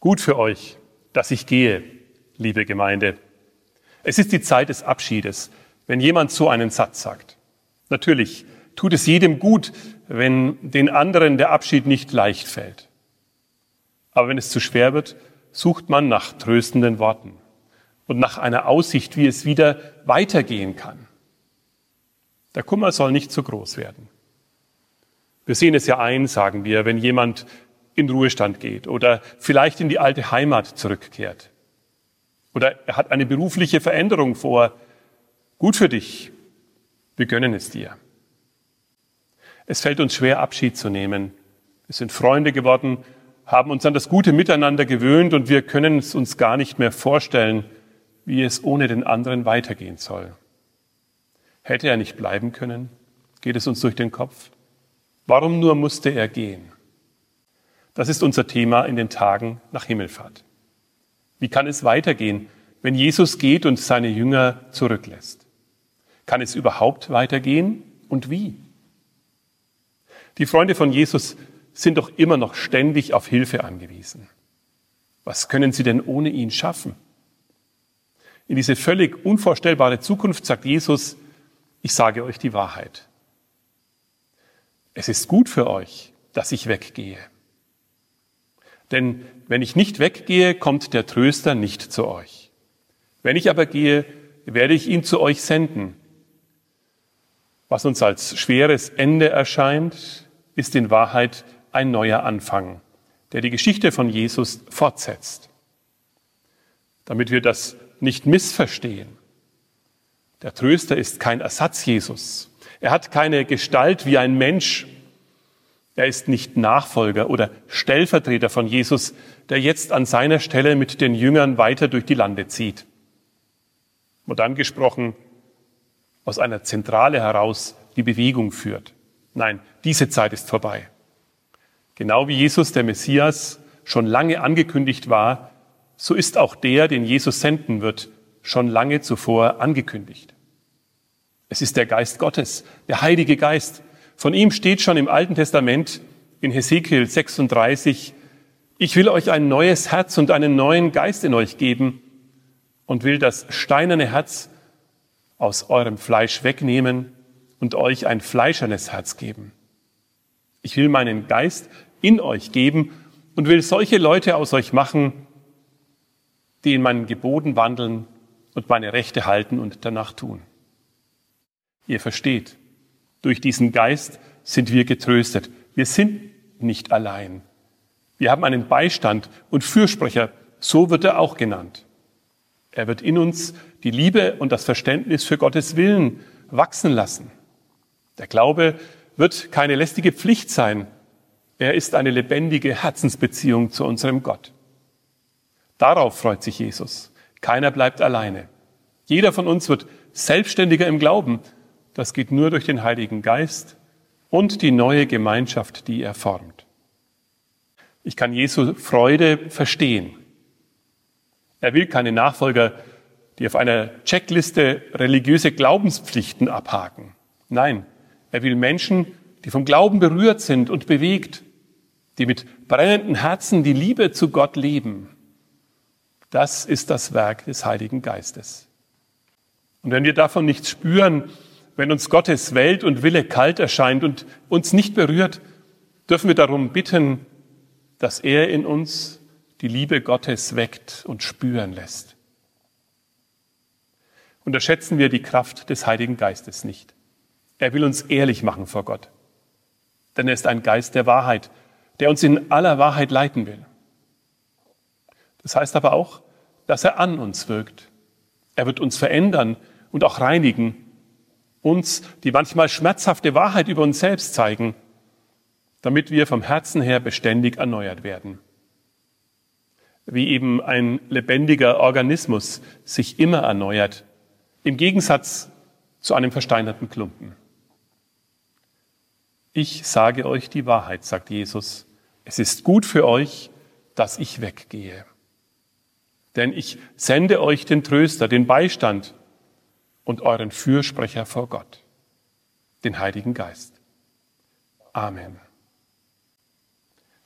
Gut für euch, dass ich gehe, liebe Gemeinde. Es ist die Zeit des Abschiedes, wenn jemand so einen Satz sagt. Natürlich tut es jedem gut, wenn den anderen der Abschied nicht leicht fällt. Aber wenn es zu schwer wird, sucht man nach tröstenden Worten und nach einer Aussicht, wie es wieder weitergehen kann. Der Kummer soll nicht zu groß werden. Wir sehen es ja ein, sagen wir, wenn jemand in Ruhestand geht oder vielleicht in die alte Heimat zurückkehrt. Oder er hat eine berufliche Veränderung vor. Gut für dich. Wir gönnen es dir. Es fällt uns schwer, Abschied zu nehmen. Wir sind Freunde geworden, haben uns an das gute Miteinander gewöhnt und wir können es uns gar nicht mehr vorstellen, wie es ohne den anderen weitergehen soll. Hätte er nicht bleiben können? Geht es uns durch den Kopf? Warum nur musste er gehen? Das ist unser Thema in den Tagen nach Himmelfahrt. Wie kann es weitergehen, wenn Jesus geht und seine Jünger zurücklässt? Kann es überhaupt weitergehen und wie? Die Freunde von Jesus sind doch immer noch ständig auf Hilfe angewiesen. Was können sie denn ohne ihn schaffen? In diese völlig unvorstellbare Zukunft sagt Jesus, ich sage euch die Wahrheit. Es ist gut für euch, dass ich weggehe. Denn wenn ich nicht weggehe, kommt der Tröster nicht zu euch. Wenn ich aber gehe, werde ich ihn zu euch senden. Was uns als schweres Ende erscheint, ist in Wahrheit ein neuer Anfang, der die Geschichte von Jesus fortsetzt. Damit wir das nicht missverstehen. Der Tröster ist kein Ersatz Jesus. Er hat keine Gestalt wie ein Mensch. Er ist nicht Nachfolger oder Stellvertreter von Jesus, der jetzt an seiner Stelle mit den Jüngern weiter durch die Lande zieht. Modern gesprochen, aus einer Zentrale heraus die Bewegung führt. Nein, diese Zeit ist vorbei. Genau wie Jesus, der Messias, schon lange angekündigt war, so ist auch der, den Jesus senden wird, schon lange zuvor angekündigt. Es ist der Geist Gottes, der Heilige Geist. Von ihm steht schon im Alten Testament in Hesekiel 36, ich will euch ein neues Herz und einen neuen Geist in euch geben und will das steinerne Herz aus eurem Fleisch wegnehmen und euch ein fleischernes Herz geben. Ich will meinen Geist in euch geben und will solche Leute aus euch machen, die in meinen Geboten wandeln und meine Rechte halten und danach tun. Ihr versteht, durch diesen Geist sind wir getröstet. Wir sind nicht allein. Wir haben einen Beistand und Fürsprecher, so wird er auch genannt. Er wird in uns die Liebe und das Verständnis für Gottes Willen wachsen lassen. Der Glaube wird keine lästige Pflicht sein. Er ist eine lebendige Herzensbeziehung zu unserem Gott. Darauf freut sich Jesus. Keiner bleibt alleine. Jeder von uns wird selbstständiger im Glauben. Das geht nur durch den Heiligen Geist und die neue Gemeinschaft, die er formt. Ich kann Jesu Freude verstehen. Er will keine Nachfolger, die auf einer Checkliste religiöse Glaubenspflichten abhaken. Nein, er will Menschen, die vom Glauben berührt sind und bewegt, die mit brennenden Herzen die Liebe zu Gott leben. Das ist das Werk des Heiligen Geistes. Und wenn wir davon nichts spüren, wenn uns Gottes Welt und Wille kalt erscheint und uns nicht berührt, dürfen wir darum bitten, dass er in uns die Liebe Gottes weckt und spüren lässt. Unterschätzen wir die Kraft des Heiligen Geistes nicht. Er will uns ehrlich machen vor Gott. Denn er ist ein Geist der Wahrheit, der uns in aller Wahrheit leiten will. Das heißt aber auch, dass er an uns wirkt. Er wird uns verändern und auch reinigen, uns die manchmal schmerzhafte Wahrheit über uns selbst zeigen, damit wir vom Herzen her beständig erneuert werden. Wie eben ein lebendiger Organismus sich immer erneuert, im Gegensatz zu einem versteinerten Klumpen. Ich sage euch die Wahrheit, sagt Jesus. Es ist gut für euch, dass ich weggehe. Denn ich sende euch den Tröster, den Beistand und euren Fürsprecher vor Gott, den Heiligen Geist. Amen.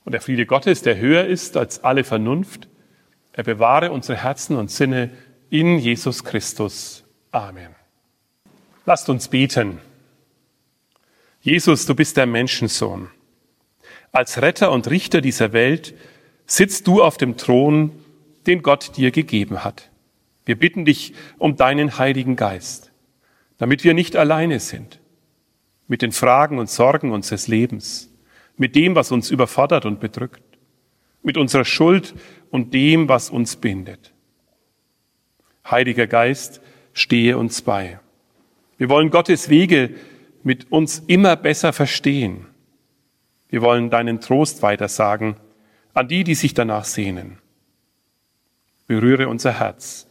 Und der Friede Gottes, der höher ist als alle Vernunft, er bewahre unsere Herzen und Sinne in Jesus Christus. Amen. Lasst uns beten. Jesus, du bist der Menschensohn. Als Retter und Richter dieser Welt sitzt du auf dem Thron, den Gott dir gegeben hat. Wir bitten dich um deinen Heiligen Geist, damit wir nicht alleine sind mit den Fragen und Sorgen unseres Lebens, mit dem, was uns überfordert und bedrückt, mit unserer Schuld und dem, was uns bindet. Heiliger Geist, stehe uns bei. Wir wollen Gottes Wege mit uns immer besser verstehen. Wir wollen deinen Trost weitersagen an die, die sich danach sehnen. Berühre unser Herz,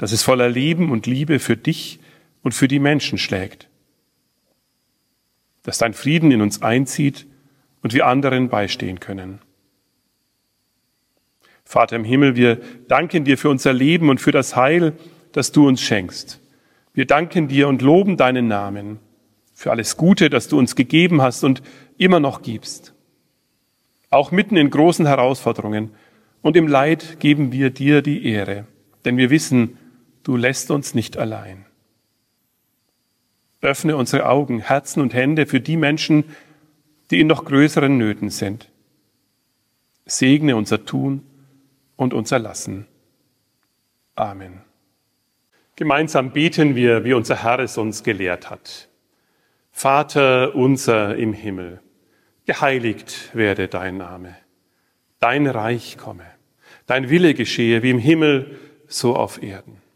dass es voller Leben und Liebe für dich und für die Menschen schlägt. Dass dein Frieden in uns einzieht und wir anderen beistehen können. Vater im Himmel, wir danken dir für unser Leben und für das Heil, das du uns schenkst. Wir danken dir und loben deinen Namen für alles Gute, das du uns gegeben hast und immer noch gibst. Auch mitten in großen Herausforderungen und im Leid geben wir dir die Ehre, denn wir wissen, du lässt uns nicht allein. Öffne unsere Augen, Herzen und Hände für die Menschen, die in noch größeren Nöten sind. Segne unser Tun und unser Lassen. Amen. Gemeinsam beten wir, wie unser Herr es uns gelehrt hat. Vater unser im Himmel, geheiligt werde dein Name, dein Reich komme, dein Wille geschehe wie im Himmel, so auf Erden.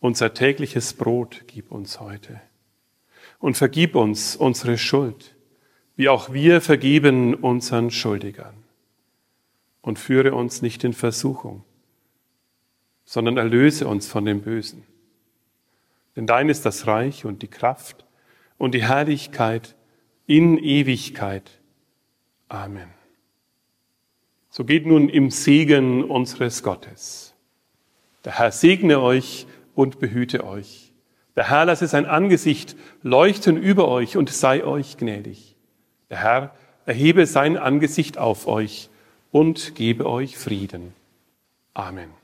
Unser tägliches Brot gib uns heute und vergib uns unsere Schuld, wie auch wir vergeben unseren Schuldigern und führe uns nicht in Versuchung, sondern erlöse uns von dem Bösen. Denn dein ist das Reich und die Kraft und die Herrlichkeit in Ewigkeit. Amen. So geht nun im Segen unseres Gottes. Der Herr segne euch und behüte euch. Der Herr lasse sein Angesicht leuchten über euch und sei euch gnädig. Der Herr erhebe sein Angesicht auf euch und gebe euch Frieden. Amen.